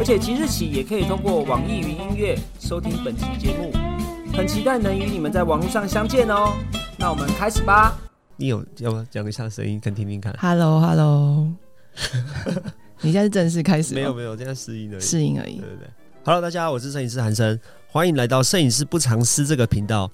而且即日起也可以通过网易云音乐收听本期节目，很期待能与你们在网络上相见哦。那我们开始吧。你有要不要讲一下声音，看听听看？Hello，Hello，你现在是正式开始吗？没有没有，现在试音而已。适应而已对。对对。Hello，大家好，我是摄影师韩生，欢迎来到摄影师不藏私这个频道。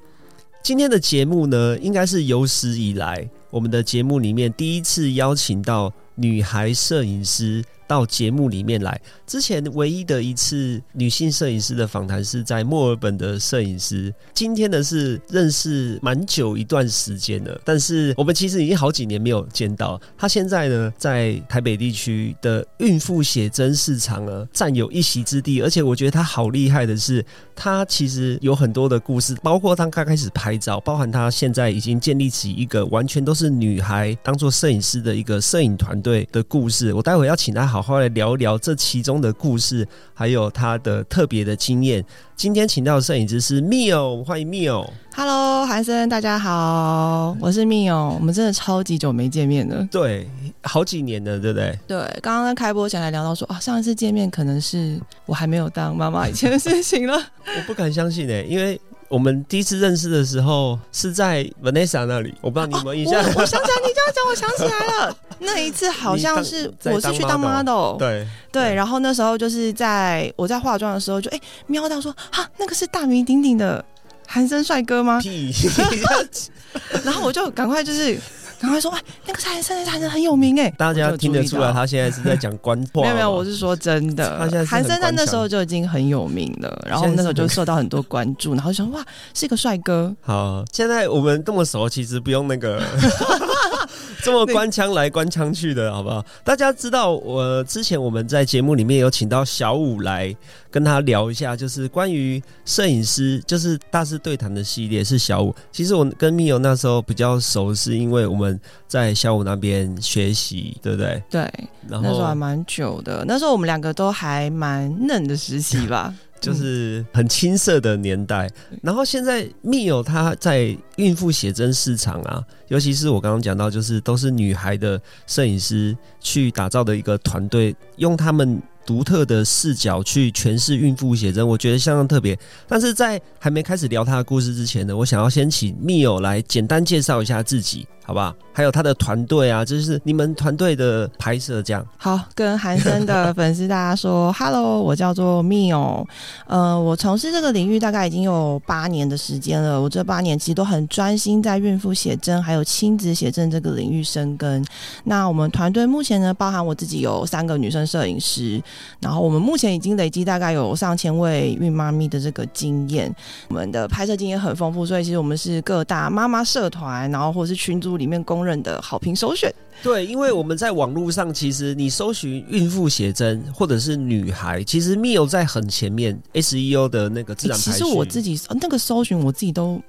今天的节目呢，应该是有史以来我们的节目里面第一次邀请到女孩摄影师到节目里面来。之前唯一的一次女性摄影师的访谈是在墨尔本的摄影师。今天呢是认识蛮久一段时间了，但是我们其实已经好几年没有见到。她现在呢，在台北地区的孕妇写真市场呢，占有一席之地。而且我觉得她好厉害的是，她其实有很多的故事，包括她刚开始拍照，包含她现在已经建立起一个完全都是女孩当做摄影师的一个摄影团队的故事。我待会要请他好好来聊一聊这其中的故事，还有他的特别的经验。今天请到的摄影师是 Mio，欢迎 Mio。Hello，韩生，大家好，我是 Mio。我们真的超级久没见面了。对，好几年了，对不对？对，刚刚在开播前来聊到说，啊，上一次见面可能是我还没有当妈妈以前的事情了。我不敢相信诶、因为我们第一次认识的时候是在 Vanessa 那里，我不知道你有没有印我象。我想起来，你这样讲，我想起来了。那一次好像是我是去当 model，对，对，然后那时候就是在我在化妆的时候就，哎瞄到说，啊，那个是大名鼎鼎的韩生帅哥吗？屁，然后我就赶快就是赶快说，哎，那个是韩生，韩生很有名哎。大家听得出来，他现在是在讲官话。没有没有，我是说真的，他现在是韩生在那时候就已经很有名了，然后那时候就受到很多关注，然后就想哇，是一个帅哥，好。现在我们这么熟，其实不用那个这么官腔来官腔去的，好不好？大家知道，我之前我们在节目里面有请到小五来跟他聊一下，就是关于摄影师，就是大师对谈的系列是小五。其实我跟密友那时候比较熟，是因为我们在小五那边学习，对不对？对，然那时候还蛮久的，那时候我们两个都还蛮嫩的时期吧，就是很青涩的年代。然后现在密友他在孕妇写真市场啊，尤其是我刚刚讲到，就是都是女孩的摄影师去打造的一个团队，用他们。独特的视角去诠释孕妇写真，我觉得相当特别。但是在还没开始聊她的故事之前呢，我想要先请密友来简单介绍一下自己，好不好？还有他的团队啊，就是你们团队的拍摄这样。好，跟韩生的粉丝大家说，Hello，我叫做 Mio，呃，我从事这个领域大概已经有八年的时间了。我这八年其实都很专心在孕妇写真还有亲子写真这个领域深耕。那我们团队目前呢，包含我自己有三个女生摄影师，然后我们目前已经累积大概有上千位孕妈咪的这个经验，我们的拍摄经验很丰富，所以其实我们是各大妈妈社团，然后或者是群组里面公认的好评首选。对，因为我们在网络上，其实你搜寻孕妇写真或者是女孩，其实 Mio 在很前面 SEO 的那个自然排序。欸其实我自己呃那个搜寻，我自己都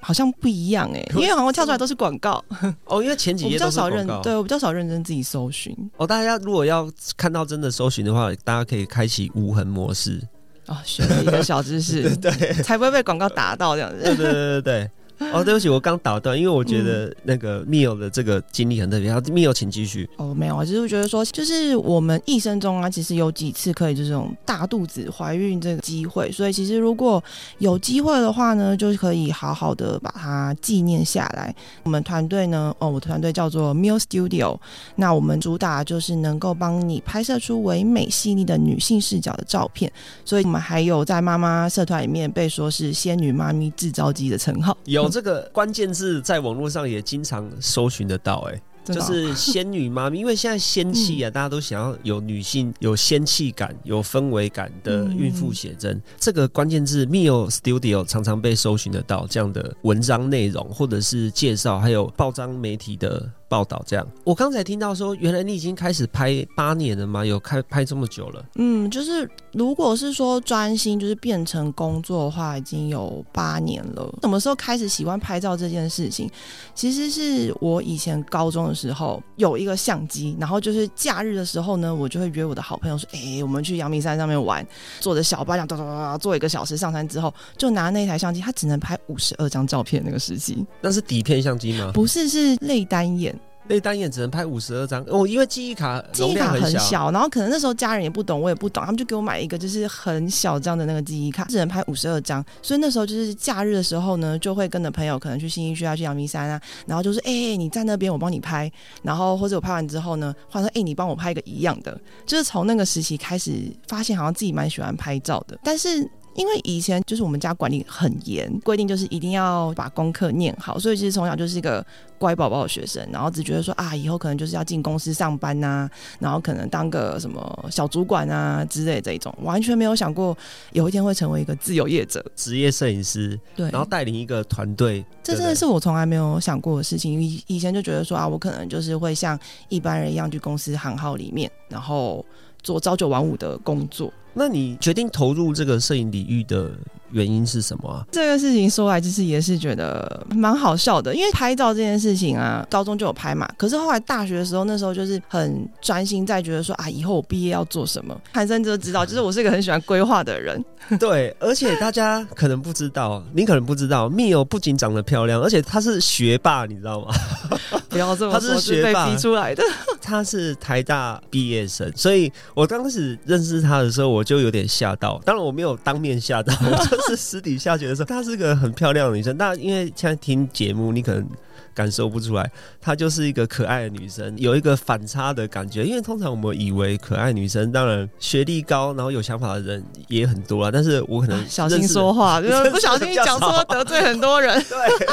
好像不一样哎、因为 好像跳出来都是广告，哦，因为前几我比页较少认。对我比较少认真自己搜寻哦，大家如果要看到真的搜寻的话，大家可以开启无痕模式。哦，学了一个小知识，对才不会被广告打到这样子。对对对对对。哦，对不起，我刚打断，因为我觉得那个 Mio 的这个经历很特别。然后 Mio，请继续。哦，没有啊，就是觉得说，就是我们一生中啊，其实有几次可以这种大肚子怀孕这个机会，所以其实如果有机会的话呢，就可以好好的把它纪念下来。我们团队呢，哦，我的团队叫做 Mio Studio，那我们主打就是能够帮你拍摄出唯美细腻的女性视角的照片，所以我们还有在妈妈社团里面被说是仙女妈咪制造机的称号，有这个关键字在网络上也经常搜寻得到、哎。就是仙女妈咪，因为现在仙气啊，大家都想要有女性有仙气感、有氛围感的孕妇写真。这个关键字 Mio Studio 常常被搜寻得到这样的文章内容，或者是介绍，还有报章媒体的报道。这样，我刚才听到说，原来你已经开始拍八年了吗？有开拍这么久了？嗯，就是如果是说专心就是变成工作的话，已经有八年了。什么时候开始喜欢拍照这件事情？其实是我以前高中的时候有一个相机，然后就是假日的时候呢，我就会约我的好朋友说：“哎，我们去阳明山上面玩，坐着小巴这样哒哒哒坐一个小时。上山之后，就拿那台相机，它只能拍五十二张照片。那个时期，那是底片相机吗？不是，是类单眼。那单眼只能拍五十二张哦，因为记忆卡记忆卡很小，然后可能那时候家人也不懂，我也不懂，他们就给我买一个就是很小张的那个记忆卡，只能拍五十二张。所以那时候就是假日的时候呢，就会跟着朋友可能去新一区啊，去阳明山啊，然后就是：“哎，你在那边，我帮你拍。”然后或者我拍完之后呢，或者说：“哎，你帮我拍一个一样的。”就是从那个时期开始，发现好像自己蛮喜欢拍照的，但是。因为以前就是我们家管理很严，规定就是一定要把功课念好，所以其实从小就是一个乖宝宝的学生，然后只觉得说啊，以后可能就是要进公司上班呐，然后可能当个什么小主管啊之类这一种，完全没有想过有一天会成为一个自由业者、职业摄影师，对，然后带领一个团队，这真的是我从来没有想过的事情。以以前就觉得说啊，我可能就是会像一般人一样去公司行号里面，然后做朝九晚五的工作。那你决定投入这个摄影领域的原因是什么啊？这个事情说来就是也是觉得蛮好笑的，因为拍照这件事情啊，高中就有拍嘛。可是后来大学的时候，那时候就是很专心在觉得说啊，以后我毕业要做什么。韩生就知道，就是我是一个很喜欢规划的人。对，而且大家可能不知道，你可能不知道，密友不仅长得漂亮，而且他是学霸，你知道吗？不要这么说，他是学霸逼出来的。他是台大毕业生，所以我刚开始认识他的时候，我就有点吓到。当然我没有当面吓到，我就是私底下觉得说她是个很漂亮的女生。那因为现在听节目，你可能。感受不出来，她就是一个可爱的女生，有一个反差的感觉。因为通常我们以为可爱女生，当然学历高，然后有想法的人也很多啊。但是我可能 小心说话，就不小心讲错得罪很多人。对，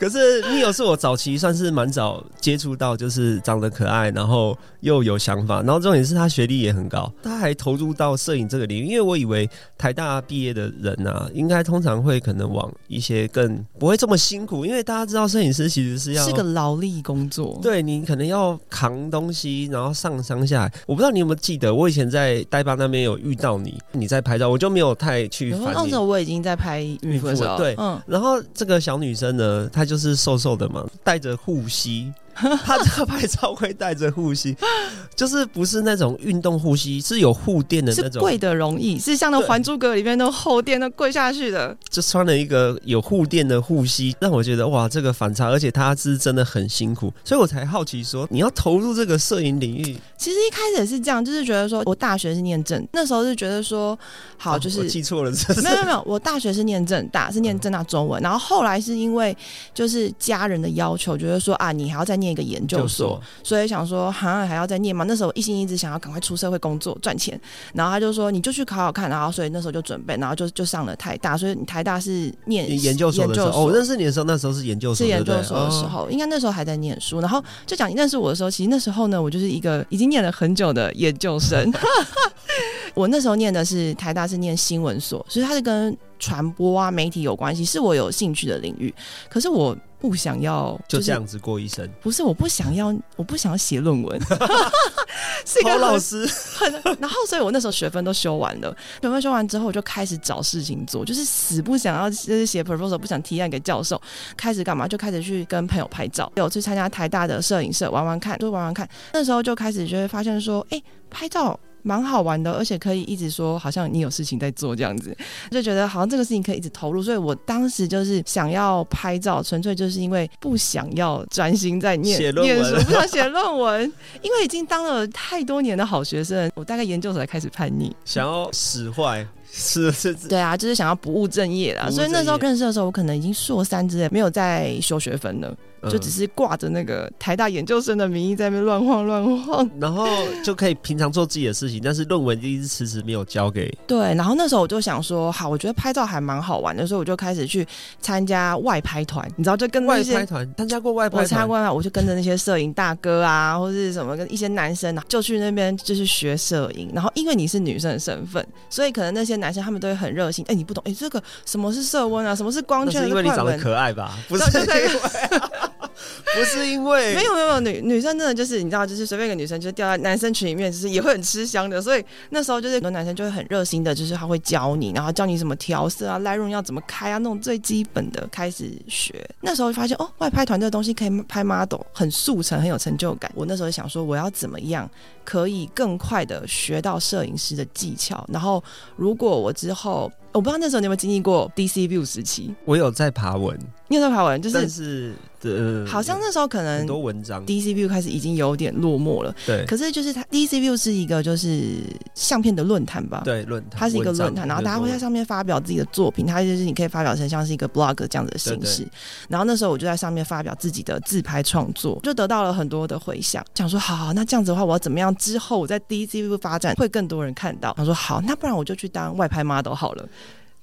可是你有是我早期算是蛮早接触到，就是长得可爱，然后又有想法，然后重点是她学历也很高，她还投入到摄影这个领域。因为我以为台大毕业的人啊，应该通常会可能往一些更不会这么辛苦，因为大家知道摄影师其实。是要是个劳力工作，对你可能要扛东西，然后上山下海。我不知道你有没有记得，我以前在呆巴那边有遇到你，你在拍照，我就没有太去。那时候我已经在拍孕妇了，对，嗯。然后这个小女生呢，她就是瘦瘦的嘛，带着护膝。他这个拍照会带着护膝，就是不是那种运动护膝，是有护垫的那种，跪的容易，是像那《还珠格格》里面那厚垫，那跪下去的。就穿了一个有护垫的护膝，让我觉得哇，这个反差，而且他是真的很辛苦，所以我才好奇说，你要投入这个摄影领域。其实一开始也是这样，就是觉得说我大学是念正，那时候是觉得说好，就是记错了，没有没有，我大学是念正大，是念正大中文，然后后来是因为就是家人的要求，觉得说啊，你还要再念。一个研究所，所以想说，像还要再念吗？那时候一心一直想要赶快出社会工作赚钱，然后他就说，你就去考考看，然后所以那时候就准备，然后就就上了台大，所以你台大是念研究所的时候，我认识你的时候，那时候是研究所，是研究所的时候，应该那时候还在念书。然后就讲你认识我的时候，其实那时候呢，我就是一个已经念了很久的研究生。我那时候念的是台大，是念新闻所，所以他是跟传播啊、媒体有关系，是我有兴趣的领域。可是我。不想要就这样子过一生，不是我不想要，我不想要写论文，是一个老师。很，然后所以我那时候学分都修完了，学分修完之后我就开始找事情做，就是死不想要就是写 proposal，不想提案给教授，开始干嘛？就开始去跟朋友拍照，有去参加台大的摄影社玩玩看，就玩玩看。那时候就开始就会发现说，哎，拍照。蛮好玩的，而且可以一直说，好像你有事情在做这样子，就觉得好像这个事情可以一直投入。所以我当时就是想要拍照，纯粹就是因为不想要专心在念念书，不想写论文，因为已经当了太多年的好学生，我大概研究所才开始叛逆，想要使坏。是是，对啊，就是想要不务正业啦。所以那时候认识的时候，我可能已经硕三之类，没有在修学分了，就只是挂着那个台大研究生的名义在那边乱晃乱晃，然后就可以平常做自己的事情，但是论文一直迟迟没有交给。对，然后那时候我就想说，好，我觉得拍照还蛮好玩的，所以我就开始去参加外拍团，你知道，就跟外拍团参加过外拍，我参加过，我就跟着那些摄影大哥啊，或者是什么跟一些男生啊，就去那边就是学摄影。然后因为你是女生的身份，所以可能那些。男生他们都会很热心，哎，你不懂，哎，这个什么是色温啊？什么是光圈？是因为你长得可爱吧？不 是因为，不是因为没有没有没有女女生真的就是你知道，就是随便一个女生就是掉在男生群里面，就是也会很吃香的。所以那时候就是很多男生就会很热心的，就是他会教你，然后教你怎么调色啊、Lightroom 要怎么开啊，那种最基本的开始学。那时候就发现哦，外拍团这个东西可以拍 model，很速成，很有成就感。我那时候想说，我要怎么样可以更快的学到摄影师的技巧？然后如果我之后，我不知道那时候你有没有经历过 DC View 时期？我有在爬文，你有在爬文，就是但是呃，好像那时候可能很多文章，DC View 开始已经有点落寞了。对可是就是它 DC View 是一个就是相片的论坛吧？，对论坛，它是一个论坛，然后大家会在上面发表自己的作品，它就是你可以发表成像是一个 blog 这样子的形式。然后那时候我就在上面发表自己的自拍创作，就得到了很多的回响。想说好，那这样子的话，我要怎么样之后我在 DC View 发展会更多人看到？想说好，那不然我就去当外拍 model 好了。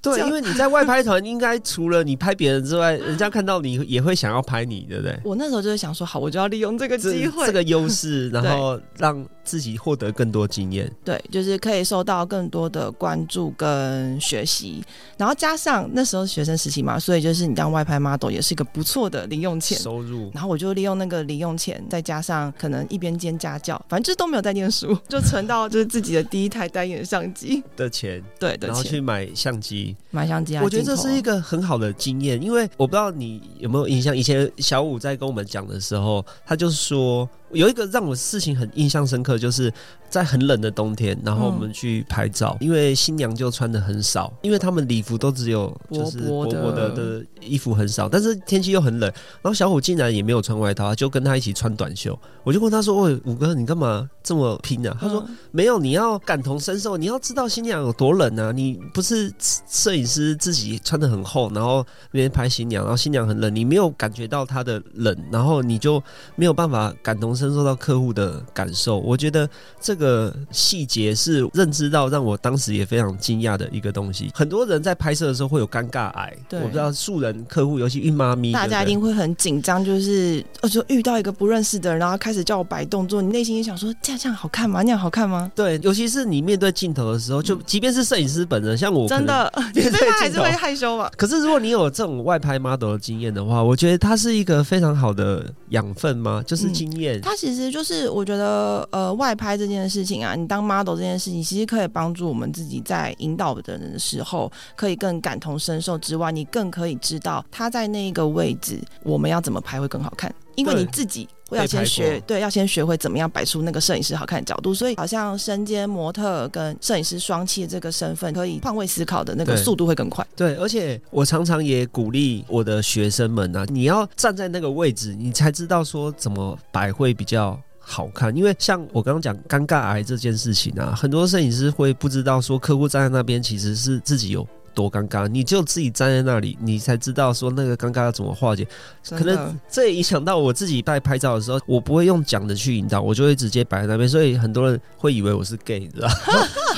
这对，因为你在外拍团，应该除了你拍别人之外，人家看到你也会想要拍你，对不对？我那时候就是想说好，我就要利用这个机会，这个优势，然后让自己获得更多经验。对，就是可以受到更多的关注跟学习，然后加上那时候学生时期嘛，所以就是你当外拍 model 也是一个不错的零用钱。收入。然后我就利用那个零用钱，再加上可能一边兼家教，反正就是都没有在念书，就存到就是自己的第一台单眼相机，的钱，对的钱，然后去买相机，买相机啊。我觉得这是一个很好的经验，因为我不知道你有没有印象，以前小五在跟我们讲的时候，他就说有一个让我事情很印象深刻，就是在很冷的冬天，然后我们去拍照，因为新娘就穿的很少，因为他们礼服都只有就是薄薄的薄薄的的衣服很少，但是天气又很冷，然后小虎竟然也没有穿外套，就跟他一起穿短袖，我就问他说：“喂，五哥，你干嘛这么拼啊？”他说。嗯没有，你要感同身受，你要知道新娘有多冷啊！你不是摄影师自己穿的很厚，然后那边拍新娘，然后新娘很冷，你没有感觉到她的冷，然后你就没有办法感同身受到客户的感受。我觉得这个细节是认知到让我当时也非常惊讶的一个东西。很多人在拍摄的时候会有尴尬癌，对我不知道素人客户，尤其孕妈咪，大家一定会很紧张，就是呃，就遇到一个不认识的人，然后开始叫我摆动作，你内心也想说，这样这样好看吗？那样好看吗？对，尤其是你面对镜头的时候，就即便是摄影师本人，像我真的，你面对对镜头他还是会害羞嘛？可是如果你有这种外拍 model 的经验的话，我觉得它是一个非常好的养分吗？就是经验。它其实就是我觉得，呃，外拍这件事情啊，你当 model 这件事情，其实可以帮助我们自己在引导的人的时候，可以更感同身受之外，你更可以知道他在那一个位置，我们要怎么拍会更好看，因为你自己。要先学，对，要先学会怎么样摆出那个摄影师好看的角度，所以好像身兼模特跟摄影师双栖的这个身份，可以换位思考的那个速度会更快。对，而且我常常也鼓励我的学生们啊，你要站在那个位置，你才知道说怎么摆会比较。好看，因为像我刚刚讲尴尬癌这件事情啊，很多摄影师会不知道说客户站在那边其实是自己有多尴尬，你就自己站在那里，你才知道说那个尴尬要怎么化解。可能这也影响到我自己在拍照的时候，我不会用讲的去引导，我就会直接摆在那边，所以很多人会以为我是 gay，你知道吗？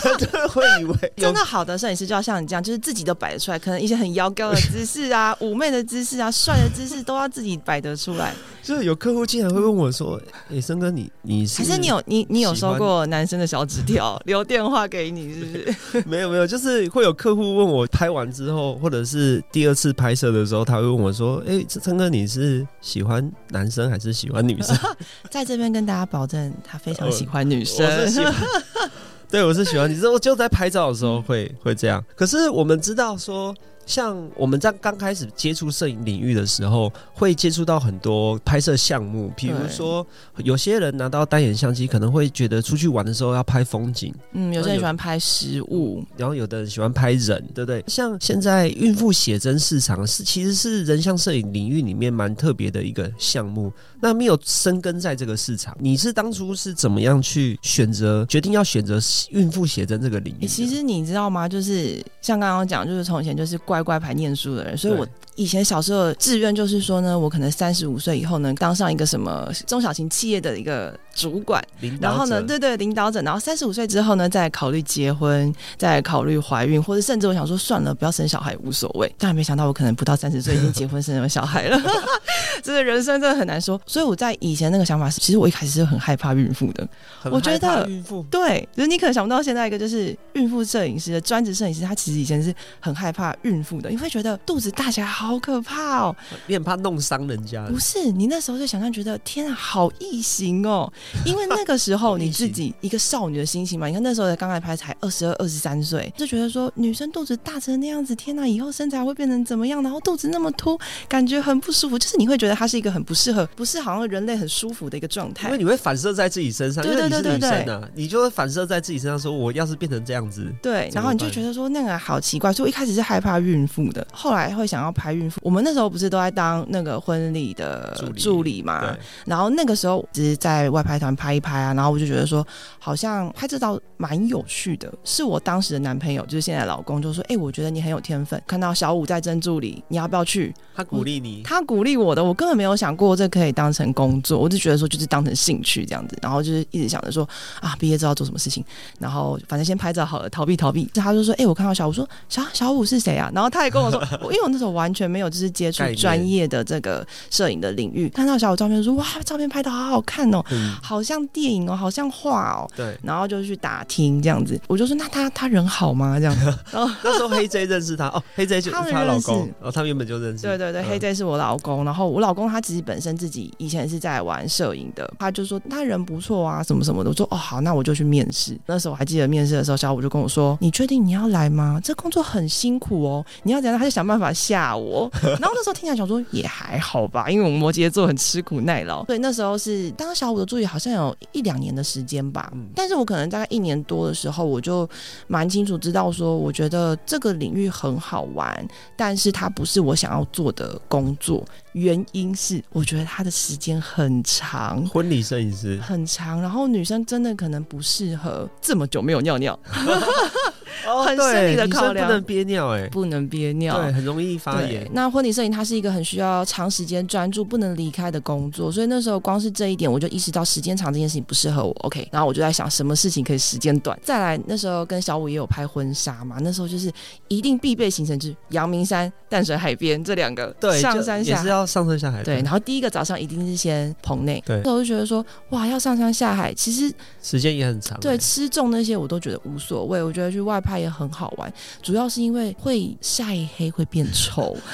真的会以为真的好的摄影师就要像你这样，就是自己都摆得出来，可能一些很妖高的姿势啊、妩媚的姿势啊、帅的姿势都要自己摆得出来。就是有客户竟然会问我说：“哎，森哥，你你是还是你有你你有收过男生的小纸条，留电话给你，是不是？没有没有，就是会有客户问我拍完之后，或者是第二次拍摄的时候，他会问我说：‘诶，这森哥你是喜欢男生还是喜欢女生？’ 在这边跟大家保证，他非常喜欢女生。我是喜欢，对我是喜欢你。我就在拍照的时候会会这样。可是我们知道说。像我们在刚开始接触摄影领域的时候，会接触到很多拍摄项目，比如说有些人拿到单眼相机，可能会觉得出去玩的时候要拍风景，嗯，有些人喜欢拍食物，然后有的人喜欢拍人，对不对？像现在孕妇写真市场是其实是人像摄影领域里面蛮特别的一个项目。那没有深根在这个市场，你是当初是怎么样去选择决定要选择孕妇写真这个领域？欸其实你知道吗？就是像刚刚讲，就是从前就是乖乖牌念书的人，所以我以前小时候的志愿就是说呢，我可能三十五岁以后呢，当上一个什么中小型企业的一个主管，领导然后呢，对对，领导者，然后三十五岁之后呢，再考虑结婚，再考虑怀孕，或者甚至我想说算了，不要生小孩无所谓。但没想到我可能不到三十岁已经结婚生了小孩了，真 的人生真的很难说。所以我在以前那个想法是，其实我一开始是很害怕孕妇的。我觉得孕妇对，就是你可能想不到现在一个就是孕妇摄影师的专职摄影师，他其实以前是很害怕孕孕妇的，你会觉得肚子大起来好可怕哦。你很怕弄伤人家。不是，你那时候就想象觉得天啊，好异形哦。因为那个时候你自己一个少女的心情嘛，你看那时候才刚来拍，才二十二、二十三岁，就觉得说女生肚子大成那样子，天哪，以后身材会变成怎么样？然后肚子那么凸，感觉很不舒服。就是你会觉得它是一个很不适合，不是好像人类很舒服的一个状态。因为你会反射在自己身上，因为你是女生啊，你就会反射在自己身上，说我要是变成这样子，对，然后你就觉得说那个好奇怪。所以我一开始是害怕孕妇的，后来会想要拍孕妇。我们那时候不是都在当那个婚礼的助理嘛？然后那个时候只是在外拍团拍一拍啊，然后我就觉得说好像拍这道蛮有趣的。是我当时的男朋友，就是现在老公，就说：“哎，我觉得你很有天分，看到小五在争助理，你要不要去？”他鼓励你，他鼓励我的，我根本没有想过这可以当成工作，我就觉得说就是当成兴趣这样子，然后就是一直想着说啊，毕业之后做什么事情，然后反正先拍照好了，逃避逃避。他就说：“哎，我看到小五，说小小五是谁啊？”然后他也跟我说，因为我那时候完全没有就是接触专业的这个摄影的领域，看到小五照片说：“哇，照片拍的好好看哦，好像电影哦，好像画哦。”对，然后就去打听这样子，我就说：“那他他人好吗？”这样子。然后那时候黑 J 认识他哦，黑 J 就是他老公哦，他原本就认识。对对对，黑 J 是我老公。然后我老公他其实本身自己以前是在玩摄影的，他就说他人不错啊，什么什么的。我说：“哦，好，那我就去面试。”那时候我还记得面试的时候，小五就跟我说：“你确定你要来吗？这工作很辛苦哦，你要怎样？”他就想办法吓我。然后那时候听起来想说也还好吧，因为我们摩羯座很吃苦耐劳。所以那时候是当小五的助理，好像有一两年的时间吧。但是我可能大概一年多的时候，我就蛮清楚知道说，我觉得这个领域很好玩，但是它不是我想要做的工作。原因是我觉得他的时间很长，婚礼摄影师很长，然后女生真的可能不适合这么久没有尿尿。很生理的考量，不能憋尿哎，不能憋尿，对，很容易发炎。那婚礼摄影它是一个很需要长时间专注、不能离开的工作，所以那时候光是这一点，我就意识到时间长这件事情不适合我。OK，然后我就在想，什么事情可以时间短？再来，那时候跟小五也有拍婚纱嘛，那时候就是一定必备行程，就是阳明山、淡水海边这两个，对，上山下也是要上山下海。对，然后第一个早上一定是先棚内，对，我就觉得说，哇，要上山下海，其实时间也很长。对，吃重那些我都觉得无所谓，我觉得去外拍也很好玩。主要是因为会晒黑，会变丑。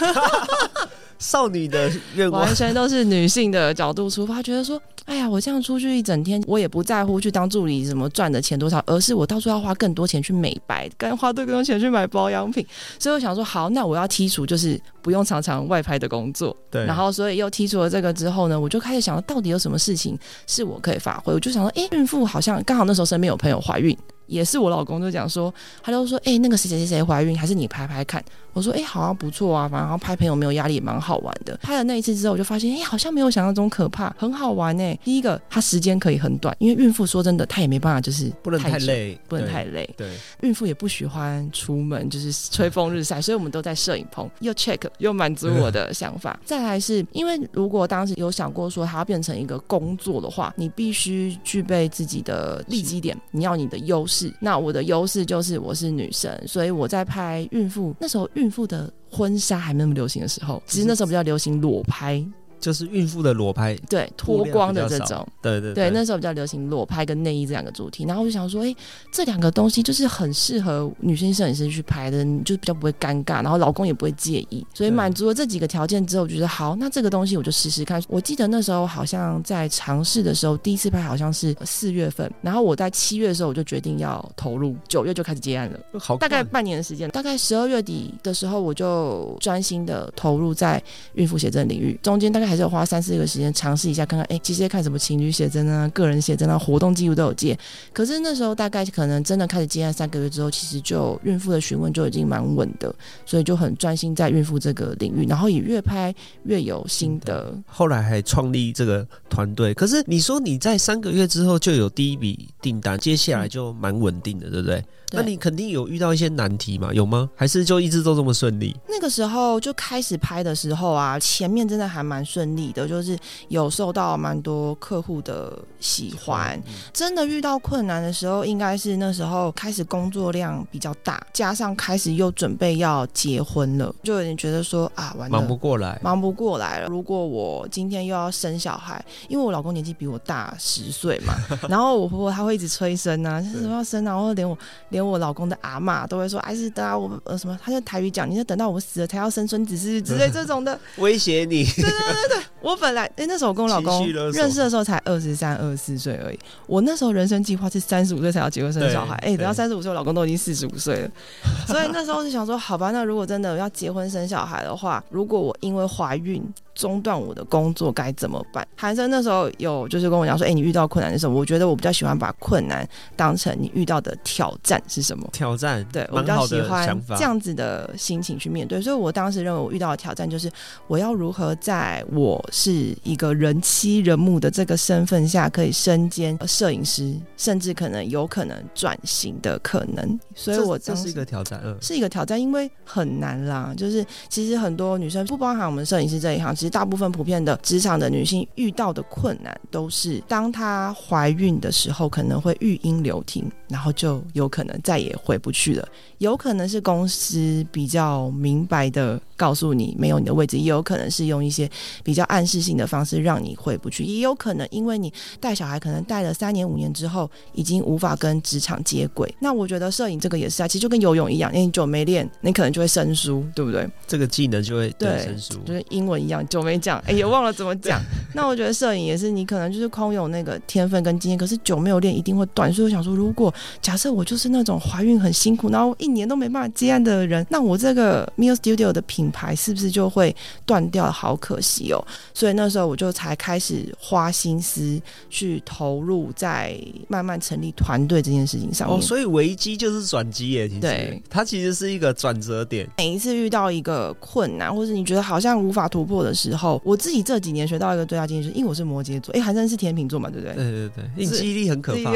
少女的愿望，完全都是女性的角度出发，觉得说，哎呀，我这样出去一整天，我也不在乎去当助理什么赚的钱多少，而是我到处要花更多钱去美白，跟花更多钱去买保养品。所以我想说，好，那我要剔除就是不用常常外拍的工作。对。然后，所以又剔除了这个之后呢，我就开始想，到底有什么事情是我可以发挥？我就想说，哎，孕妇好像刚好那时候身边有朋友怀孕。也是我老公就讲说，他就说，哎，那个谁谁谁谁怀孕，还是你拍拍看。我说，哎，好像不错啊，反正拍朋友没有压力，也蛮好玩的。拍了那一次之后，我就发现，哎，好像没有想象中可怕，很好玩呢。第一个，它时间可以很短，因为孕妇说真的，她也没办法，就是不能太累，不能太累。对，孕妇也不喜欢出门，就是吹风日晒，所以我们都在摄影棚，又 check 又满足我的想法。再来是因为如果当时有想过说它要变成一个工作的话，你必须具备自己的利基点，你要你的优势。那我的优优势就是我是女生，所以我在拍孕妇那时候，孕妇的婚纱还没那么流行的时候，其实那时候比较流行裸拍。就是孕妇的裸拍，对脱光的这种，对对对，那时候比较流行裸拍跟内衣这两个主题，然后我就想说，哎，这两个东西就是很适合女性摄影师去拍的，就比较不会尴尬，然后老公也不会介意，所以满足了这几个条件之后，我觉得好，那这个东西我就试试看。我记得那时候好像在尝试的时候，第一次拍好像是四月份，然后我在七月的时候我就决定要投入，九月就开始接案了，好，大概半年的时间，大概十二月底的时候我就专心的投入在孕妇写真领域，中间大概。还是要花三四个时间尝试一下，看看哎，其实看什么情侣写真啊、个人写真啊、活动记录都有接。可是那时候大概可能真的开始接案三个月之后，其实就孕妇的询问就已经蛮稳的，所以就很专心在孕妇这个领域，然后也越拍越有心得。后来还创立这个团队。可是你说你在三个月之后就有第一笔订单，接下来就蛮稳定的，对不对？那你肯定有遇到一些难题嘛？有吗？还是就一直都这么顺利？那个时候就开始拍的时候啊，前面真的还蛮。顺利的，就是有受到蛮多客户的喜欢。真的遇到困难的时候，应该是那时候开始工作量比较大，加上开始又准备要结婚了，就有点觉得说啊，完了，忙不过来，忙不过来了。如果我今天又要生小孩，因为我老公年纪比我大十岁嘛，然后我婆婆她会一直催生啊，什么要生啊，然后连我连我老公的阿妈都会说，哎，是等啊，我呃什么，他就台语讲，你就等到我死了才要生孙子是之类这种的威胁你。对对对对，我本来哎那时候我跟我老公认识的时候才二十三二十四岁而已，我那时候人生计划是三十五岁才要结婚生小孩，哎，等到三十五岁我老公都已经四十五岁了，所以那时候就想说，好吧，那如果真的要结婚生小孩的话，如果我因为怀孕。中断我的工作该怎么办？韩生那时候有就是跟我讲说，哎，你遇到困难的时候，我觉得我比较喜欢把困难当成你遇到的挑战是什么？挑战，对我比较喜欢这样子的心情去面对。所以我当时认为我遇到的挑战就是我要如何在我是一个人妻人母的这个身份下，可以身兼摄影师，甚至可能有可能转型的可能。所以我这是一个挑战，嗯，是一个挑战，因为很难啦。就是其实很多女生不包含我们摄影师这一行。大部分普遍的职场的女性遇到的困难，都是当她怀孕的时候，可能会育婴留停，然后就有可能再也回不去了。有可能是公司比较明白的告诉你没有你的位置，也有可能是用一些比较暗示性的方式让你回不去，也有可能因为你带小孩，可能带了三年五年之后，已经无法跟职场接轨。那我觉得摄影这个也是啊，其实就跟游泳一样，因为你久没练，你可能就会生疏，对不对？这个技能就会对生疏，就是英文一样，久没讲，哎，也忘了怎么讲。那我觉得摄影也是，你可能就是空有那个天分跟经验，可是久没有练，一定会断。所以我想说，如果假设我就是那种怀孕很辛苦，然后。一年都没办法接案的人，那我这个 Mio Studio 的品牌是不是就会断掉？好可惜哦！所以那时候我就才开始花心思去投入在慢慢成立团队这件事情上面。哦，所以危机就是转机耶！其实，对，它其实是一个转折点。每一次遇到一个困难，或者你觉得好像无法突破的时候，我自己这几年学到一个最大经验，就是因为我是摩羯座，哎，韩生是天秤座嘛，对不对？对对对，你记忆力很可怕，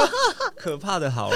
可怕的好。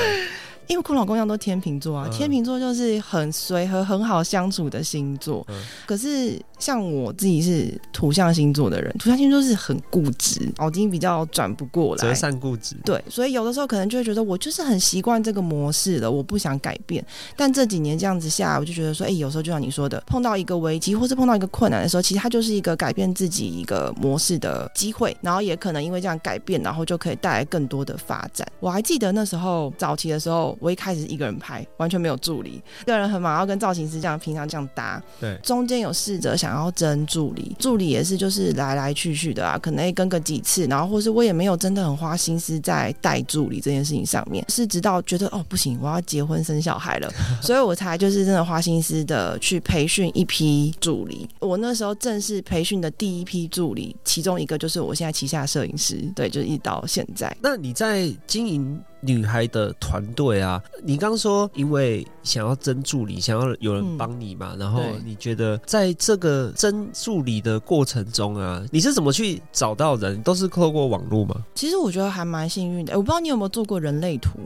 因为我老公一样都天秤座啊，天秤座就是很随和、很好相处的星座。可是像我自己是土象星座的人，土象星座是很固执，脑筋比较转不过来，折善固执。对，所以有的时候可能就会觉得我就是很习惯这个模式了，我不想改变。但这几年这样子下，我就觉得说，哎，有时候就像你说的，碰到一个危机或是碰到一个困难的时候，其实它就是一个改变自己一个模式的机会，然后也可能因为这样改变，然后就可以带来更多的发展。我还记得那时候早期的时候。我一开始一个人拍，完全没有助理，一个人很忙，要跟造型师这样平常这样搭。对，中间有试着想要争助理，助理也是就是来来去去的啊，可能跟个几次，然后或是我也没有真的很花心思在带助理这件事情上面，是直到觉得哦不行，我要结婚生小孩了，所以我才就是真的花心思的去培训一批助理。我那时候正式培训的第一批助理，其中一个就是我现在旗下摄影师，对，就一到现在。那你在经营？女孩的团队啊，你刚说因为想要争助理，想要有人帮你嘛，然后你觉得在这个争助理的过程中啊，你是怎么去找到人？都是透过网络吗？其实我觉得还蛮幸运的，我不知道你有没有做过人类图。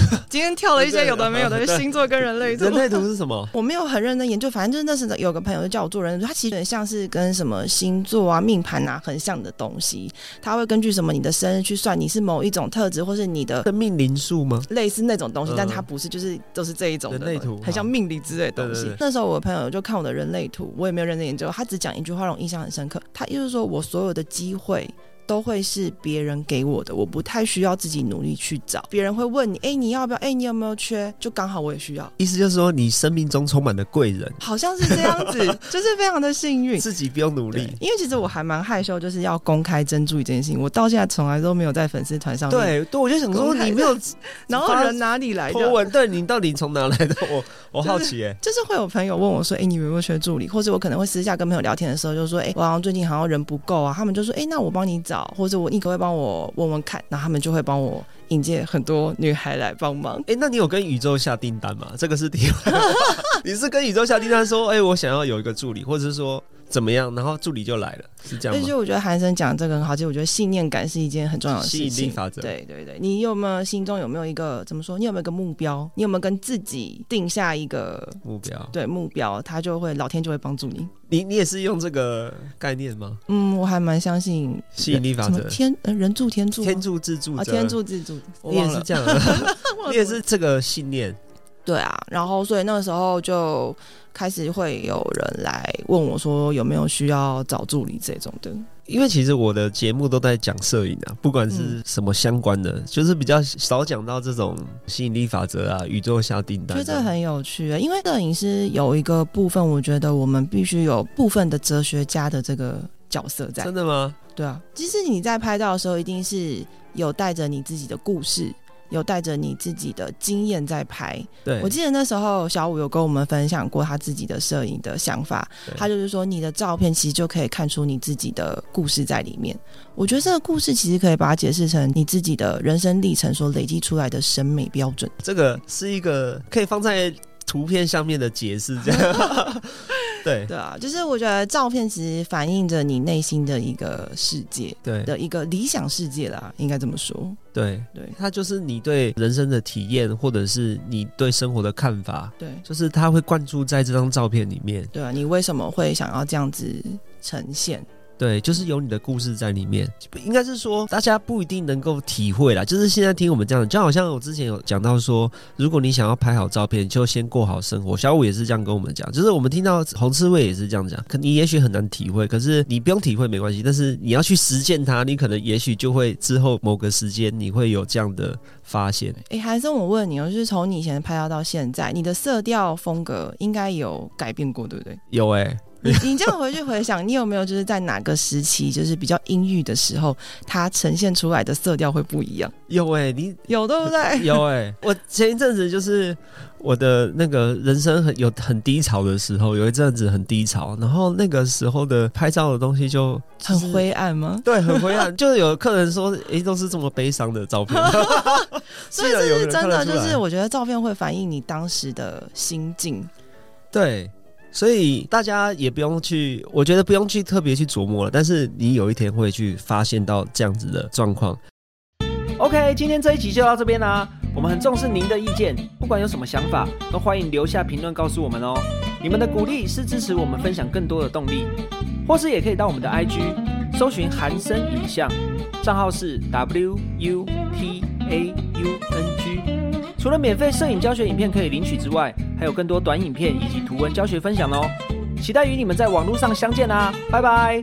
今天跳了一些有的没有的星座跟人类图。人类图是什么？我没有很认真研究，反正就是那时有个朋友就叫我做人类图，他其实很像是跟什么星座啊、命盘啊很像的东西。他会根据什么你的生日去算你是某一种特质，或是你的生命灵数吗？类似那种东西，但它不是，就是都是这一种人类图，很像命理之类的东西。那时候我的朋友就看我的人类图，我也没有认真研究，他只讲一句话让我印象很深刻，他就是说我所有的机会。都会是别人给我的，我不太需要自己努力去找。别人会问你，哎，你要不要？哎，你有没有缺？就刚好我也需要。意思就是说，你生命中充满了贵人，好像是这样子，就是非常的幸运，自己不用努力。因为其实我还蛮害羞，就是要公开珍珠这件事情，我到现在从来都没有在粉丝团上。对对，我就想说你没有，然后人哪里来的？文，对你到底从哪来的？我 我好奇哎，就是会有朋友问我说，哎，你有没有缺助理？或者我可能会私下跟朋友聊天的时候，就说，哎，我好像最近好像人不够啊。他们就说，哎，那我帮你找，或者我你可。会帮我问问看，然后他们就会帮我引荐很多女孩来帮忙。哎，那你有跟宇宙下订单吗？这个是第二，你是跟宇宙下订单说，哎，我想要有一个助理，或者是说。怎么样，然后助理就来了，是这样吗？而且我觉得韩生讲这个很好，其实我觉得信念感是一件很重要的事情。吸引力法则对对对，你有没有心中有没有一个怎么说？你有没有一个目标？你有没有跟自己定下一个目标，对目标？他就会老天就会帮助你。你你也是用这个概念吗？嗯，我还蛮相信吸引力法则，天呃人助天助吗天助自助啊，天助自助，我你也。是这样，你也是这个信念。对啊，然后所以那个时候就开始会有人来问我说有没有需要找助理这种的。因为其实我的节目都在讲摄影啊，不管是嗯什么相关的，就是比较少讲到这种吸引力法则啊、宇宙下订单。我觉得这个很有趣，因为摄影师有一个部分，我觉得我们必须有部分的哲学家的这个角色在。真的吗？对啊，其实你在拍照的时候，一定是有带着你自己的故事，有带着你自己的经验在拍。对，我记得那时候小五有跟我们分享过他自己的摄影的想法，他就是说你的照片其实就可以看出你自己的故事在里面。我觉得这个故事其实可以把它解释成你自己的人生历程所累积出来的审美标准。这个是一个可以放在图片上面的解释，这样。对对啊，就是我觉得照片其实反映着你内心的一个世界对的一个理想世界啦，应该这么说。对，对它就是你对人生的体验，或者是你对生活的看法，对就是它会灌注在这张照片里面。对啊，你为什么会想要这样子呈现？对，就是有你的故事在里面。应该是说，大家不一定能够体会啦。就是现在听我们这样，就好像我之前有讲到说，如果你想要拍好照片，就先过好生活。小五也是这样跟我们讲，就是我们听到红刺猬也是这样讲。可你也许很难体会，可是你不用体会没关系，但是你要去实践它，你可能也许就会之后某个时间你会有这样的发现。哎，韩生，我问你哦，就是从你以前拍照到现在，你的色调风格应该有改变过，对不对？有哎、你 你这样回去回想，你有没有就是在哪个时期，就是比较阴郁的时候，它呈现出来的色调会不一样？有哎、你有对不对？有哎、我前一阵子就是我的那个人生很有很低潮的时候，有一阵子很低潮，然后那个时候的拍照的东西就很，灰暗吗？对，很灰暗。就是有客人说，诶，都是这么悲伤的照片，所以这是真的，就是我觉得照片会反映你当时的心境。对。所以大家也不用去，我觉得不用去特别去琢磨了。但是你有一天会去发现到这样子的状况，OK，今天这一集就到这边啦。我们很重视您的意见，不管有什么想法，都欢迎留下评论告诉我们哦。你们的鼓励是支持我们分享更多的动力，或是也可以到我们的 IG 搜寻韩生影像，账号是 W U T A U N G。除了免费摄影教学影片可以领取之外，还有更多短影片以及图文教学分享哦。期待与你们在网络上相见啦，拜拜。